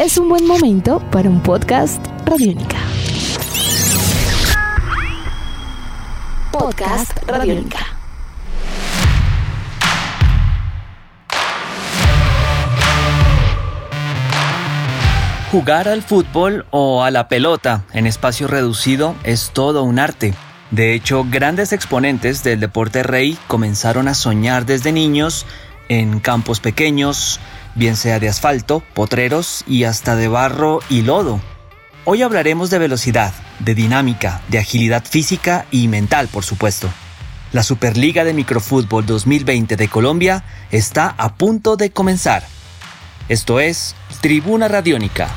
es un buen momento para un podcast Radiónica. Podcast Radiónica. Jugar al fútbol o a la pelota en espacio reducido es todo un arte. De hecho, grandes exponentes del deporte rey comenzaron a soñar desde niños en campos pequeños, bien sea de asfalto, potreros y hasta de barro y lodo. Hoy hablaremos de velocidad, de dinámica, de agilidad física y mental, por supuesto. La Superliga de Microfútbol 2020 de Colombia está a punto de comenzar. Esto es Tribuna Radiónica.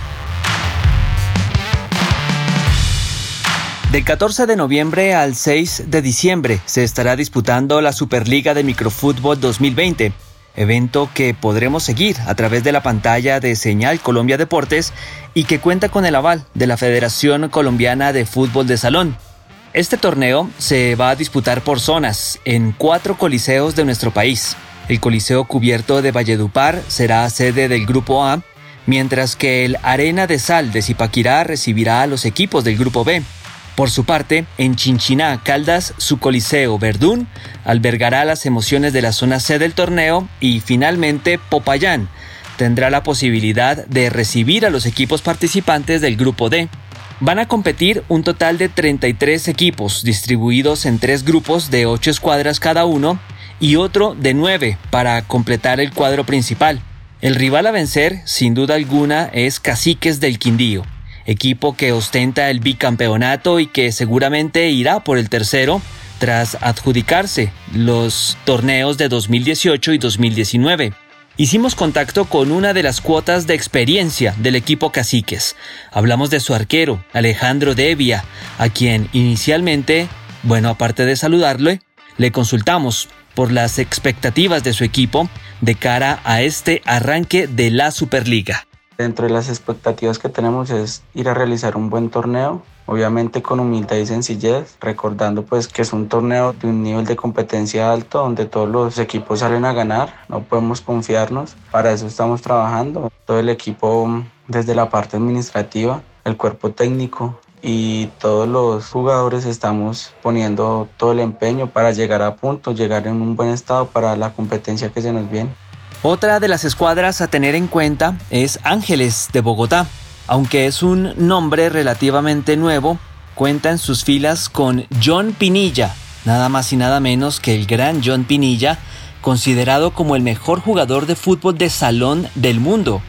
Del 14 de noviembre al 6 de diciembre se estará disputando la Superliga de Microfútbol 2020, evento que podremos seguir a través de la pantalla de Señal Colombia Deportes y que cuenta con el aval de la Federación Colombiana de Fútbol de Salón. Este torneo se va a disputar por zonas en cuatro coliseos de nuestro país. El Coliseo Cubierto de Valledupar será sede del Grupo A, mientras que el Arena de Sal de Zipaquirá recibirá a los equipos del Grupo B. Por su parte, en Chinchiná, Caldas, su coliseo Verdún albergará las emociones de la zona C del torneo y finalmente Popayán tendrá la posibilidad de recibir a los equipos participantes del grupo D. Van a competir un total de 33 equipos distribuidos en tres grupos de 8 escuadras cada uno y otro de 9 para completar el cuadro principal. El rival a vencer, sin duda alguna, es Caciques del Quindío equipo que ostenta el bicampeonato y que seguramente irá por el tercero tras adjudicarse los torneos de 2018 y 2019. Hicimos contacto con una de las cuotas de experiencia del equipo Caciques. Hablamos de su arquero, Alejandro Devia, a quien inicialmente, bueno, aparte de saludarle, le consultamos por las expectativas de su equipo de cara a este arranque de la Superliga. Dentro de las expectativas que tenemos es ir a realizar un buen torneo, obviamente con humildad y sencillez, recordando pues que es un torneo de un nivel de competencia alto donde todos los equipos salen a ganar, no podemos confiarnos, para eso estamos trabajando, todo el equipo desde la parte administrativa, el cuerpo técnico, y todos los jugadores estamos poniendo todo el empeño para llegar a punto, llegar en un buen estado para la competencia que se nos viene. Otra de las escuadras a tener en cuenta es Ángeles de Bogotá. Aunque es un nombre relativamente nuevo, cuenta en sus filas con John Pinilla, nada más y nada menos que el gran John Pinilla, considerado como el mejor jugador de fútbol de salón del mundo.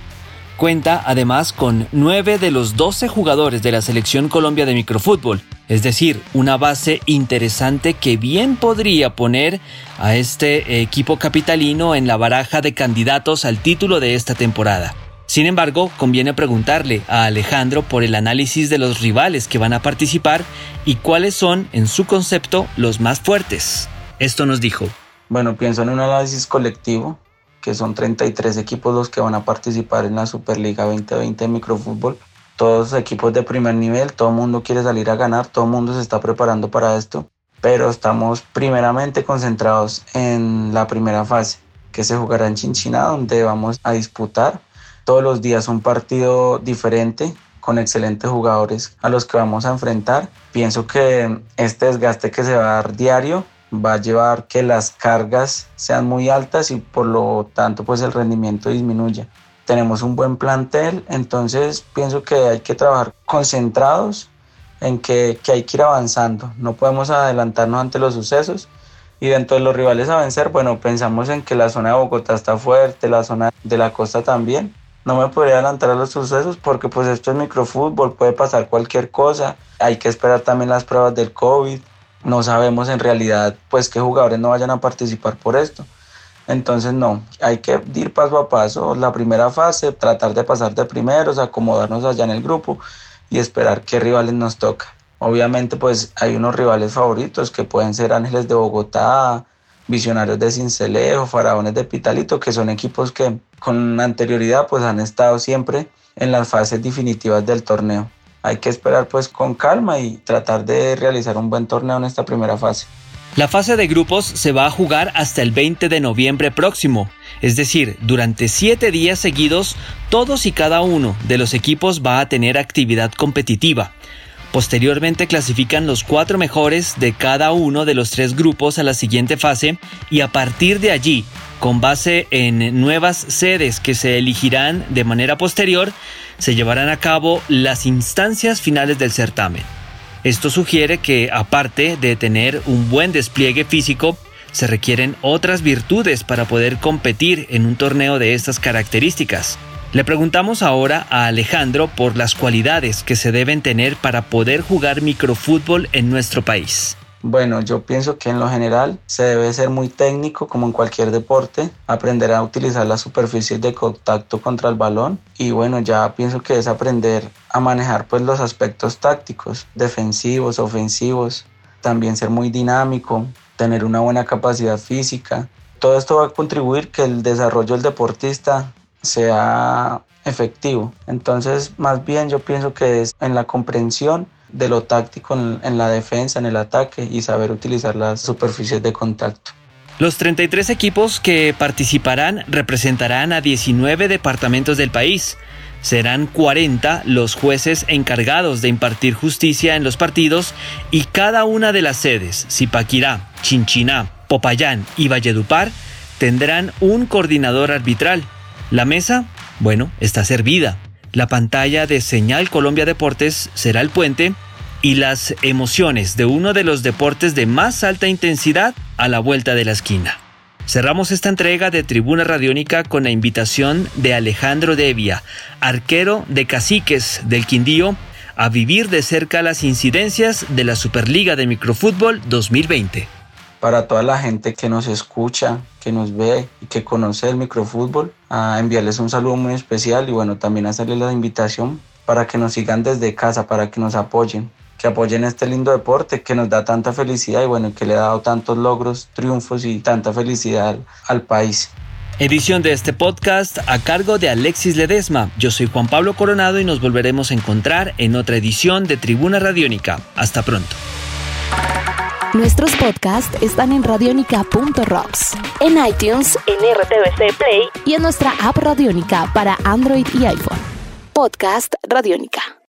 Cuenta además con 9 de los 12 jugadores de la selección Colombia de microfútbol, es decir, una base interesante que bien podría poner a este equipo capitalino en la baraja de candidatos al título de esta temporada. Sin embargo, conviene preguntarle a Alejandro por el análisis de los rivales que van a participar y cuáles son, en su concepto, los más fuertes. Esto nos dijo. Bueno, pienso en un análisis colectivo, que son 33 equipos los que van a participar en la Superliga 2020 de microfútbol todos equipos de primer nivel, todo el mundo quiere salir a ganar, todo el mundo se está preparando para esto, pero estamos primeramente concentrados en la primera fase, que se jugará en Chinchina, donde vamos a disputar todos los días un partido diferente con excelentes jugadores a los que vamos a enfrentar. Pienso que este desgaste que se va a dar diario va a llevar que las cargas sean muy altas y por lo tanto pues el rendimiento disminuya. Tenemos un buen plantel, entonces pienso que hay que trabajar concentrados en que, que, hay que ir avanzando, no podemos adelantarnos ante los sucesos y dentro de los rivales a vencer, bueno, pensamos en que la zona de Bogotá está fuerte, la zona de la costa también. No me podría adelantar a los sucesos porque pues esto es microfútbol, puede pasar cualquier cosa, hay que esperar también las pruebas del COVID, no sabemos en realidad pues qué jugadores no vayan a participar por esto. Entonces no, hay que ir paso a paso. La primera fase, tratar de pasar de primeros, acomodarnos allá en el grupo y esperar qué rivales nos toca. Obviamente pues hay unos rivales favoritos que pueden ser Ángeles de Bogotá, Visionarios de Cincelejo, Faraones de Pitalito, que son equipos que con anterioridad pues han estado siempre en las fases definitivas del torneo. Hay que esperar pues con calma y tratar de realizar un buen torneo en esta primera fase. La fase de grupos se va a jugar hasta el 20 de noviembre próximo, es decir, durante siete días seguidos, todos y cada uno de los equipos va a tener actividad competitiva. Posteriormente clasifican los cuatro mejores de cada uno de los tres grupos a la siguiente fase y a partir de allí, con base en nuevas sedes que se elegirán de manera posterior, se llevarán a cabo las instancias finales del certamen. Esto sugiere que, aparte de tener un buen despliegue físico, se requieren otras virtudes para poder competir en un torneo de estas características. Le preguntamos ahora a Alejandro por las cualidades que se deben tener para poder jugar microfútbol en nuestro país. Bueno, yo pienso que en lo general se debe ser muy técnico como en cualquier deporte, aprender a utilizar las superficies de contacto contra el balón y bueno, ya pienso que es aprender a manejar pues los aspectos tácticos, defensivos, ofensivos, también ser muy dinámico, tener una buena capacidad física. Todo esto va a contribuir que el desarrollo del deportista sea efectivo. Entonces, más bien yo pienso que es en la comprensión de lo táctico en, la defensa, en el ataque y saber utilizar las superficies de contacto. Los 33 equipos que participarán representarán a 19 departamentos del país. Serán 40 los jueces encargados de impartir justicia en los partidos y cada una de las sedes, Zipaquirá, Chinchiná, Popayán y Valledupar, tendrán un coordinador arbitral. La mesa, bueno, está servida. La pantalla de Señal Colombia Deportes será el puente y las emociones de uno de los deportes de más alta intensidad a la vuelta de la esquina. Cerramos esta entrega de Tribuna Radiónica con la invitación de Alejandro Devia, arquero de Caciques del Quindío, a vivir de cerca las incidencias de la Superliga de Microfútbol 2020 para toda la gente que nos escucha, que nos ve y que conoce el microfútbol, a enviarles un saludo muy especial y bueno, también hacerles la invitación para que nos sigan desde casa, para que nos apoyen, que apoyen este lindo deporte que nos da tanta felicidad y bueno, que le ha dado tantos logros, triunfos y tanta felicidad al, país. Edición de este podcast a cargo de Alexis Ledesma. Yo soy Juan Pablo Coronado y nos volveremos a encontrar en otra edición de Tribuna Radiónica. Hasta pronto. Nuestros podcasts están en radionica.rocks, en iTunes, en RTVC Play y en nuestra app Radionica para Android y iPhone. Podcast Radionica.